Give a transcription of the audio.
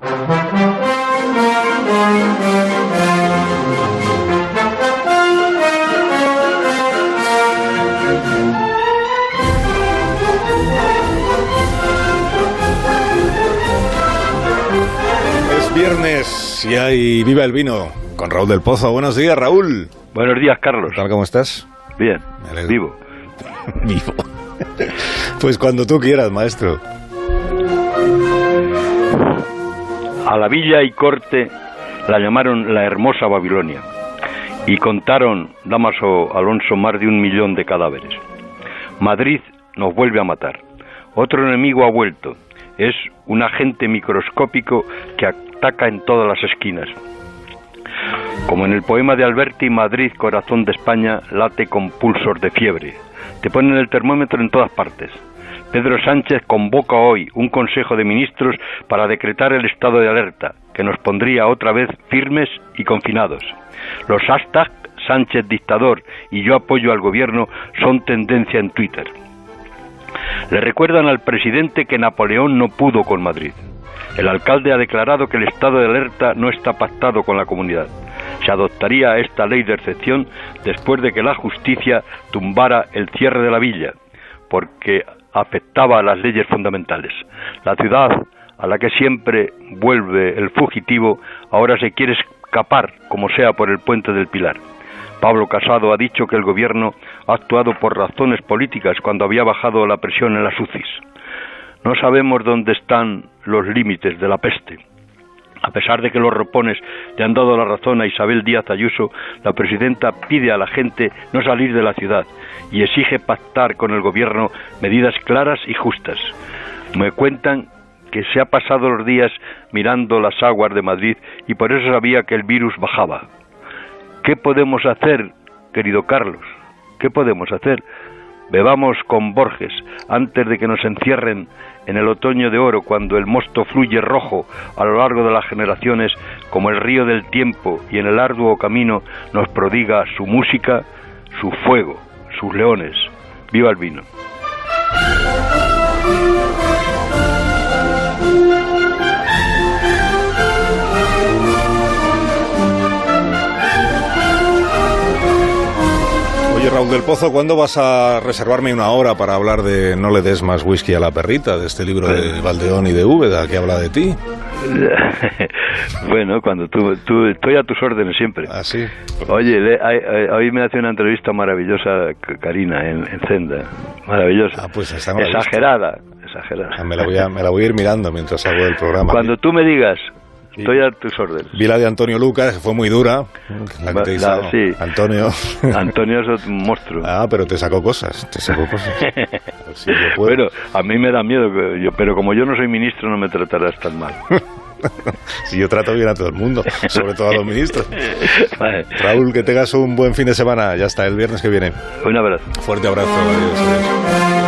Es viernes y hay Viva el Vino con Raúl del Pozo. Buenos días, Raúl. Buenos días, Carlos. ¿Qué tal, cómo estás? Bien, vivo. Vivo. Pues cuando tú quieras, maestro. A la villa y corte la llamaron la hermosa Babilonia y contaron, Damaso Alonso, más de un millón de cadáveres. Madrid nos vuelve a matar. Otro enemigo ha vuelto. Es un agente microscópico que ataca en todas las esquinas. Como en el poema de Alberti, Madrid, corazón de España, late con pulsos de fiebre. Te ponen el termómetro en todas partes. Pedro Sánchez convoca hoy un Consejo de Ministros para decretar el estado de alerta, que nos pondría otra vez firmes y confinados. Los hashtags Sánchez dictador y yo apoyo al gobierno son tendencia en Twitter. Le recuerdan al presidente que Napoleón no pudo con Madrid. El alcalde ha declarado que el estado de alerta no está pactado con la comunidad. Se adoptaría esta ley de excepción después de que la justicia tumbara el cierre de la villa, porque afectaba a las leyes fundamentales. La ciudad a la que siempre vuelve el fugitivo ahora se quiere escapar, como sea, por el puente del Pilar. Pablo Casado ha dicho que el gobierno ha actuado por razones políticas cuando había bajado la presión en las UCIs. No sabemos dónde están los límites de la peste. A pesar de que los ropones le han dado la razón a Isabel Díaz Ayuso, la presidenta pide a la gente no salir de la ciudad y exige pactar con el gobierno medidas claras y justas. Me cuentan que se ha pasado los días mirando las aguas de Madrid y por eso sabía que el virus bajaba. ¿Qué podemos hacer, querido Carlos? ¿Qué podemos hacer? Bebamos con Borges antes de que nos encierren en el otoño de oro cuando el mosto fluye rojo a lo largo de las generaciones como el río del tiempo y en el arduo camino nos prodiga su música, su fuego, sus leones. ¡Viva el vino! Raúl del Pozo, ¿cuándo vas a reservarme una hora para hablar de No le des más whisky a la perrita, de este libro de Valdeón y de Úbeda que habla de ti? bueno, cuando tú, tú estoy a tus órdenes siempre. ¿Ah, sí? Oye, le- hay- hoy me hace una entrevista maravillosa Karina en, en Zenda. Maravillosa. Ah, pues visto. exagerada, exagerada. Ah, Me la, voy a, me la voy a ir mirando mientras hago el programa. Cuando tú me digas, estoy a tus órdenes. Vi la de Antonio Lucas, que fue muy dura. La que te hizo La- sí. Antonio. Antonio es un monstruo. Ah, pero te sacó cosas, te sacó cosas. Si puedo. Bueno, a mí me da miedo, pero como yo no soy ministro no me tratarás tan mal. Si yo trato bien a todo el mundo, sobre todo a los ministros. Vale, Raúl, que tengas un buen fin de semana. Ya está, el viernes que viene. un abrazo. Fuerte abrazo. Adiós, adiós.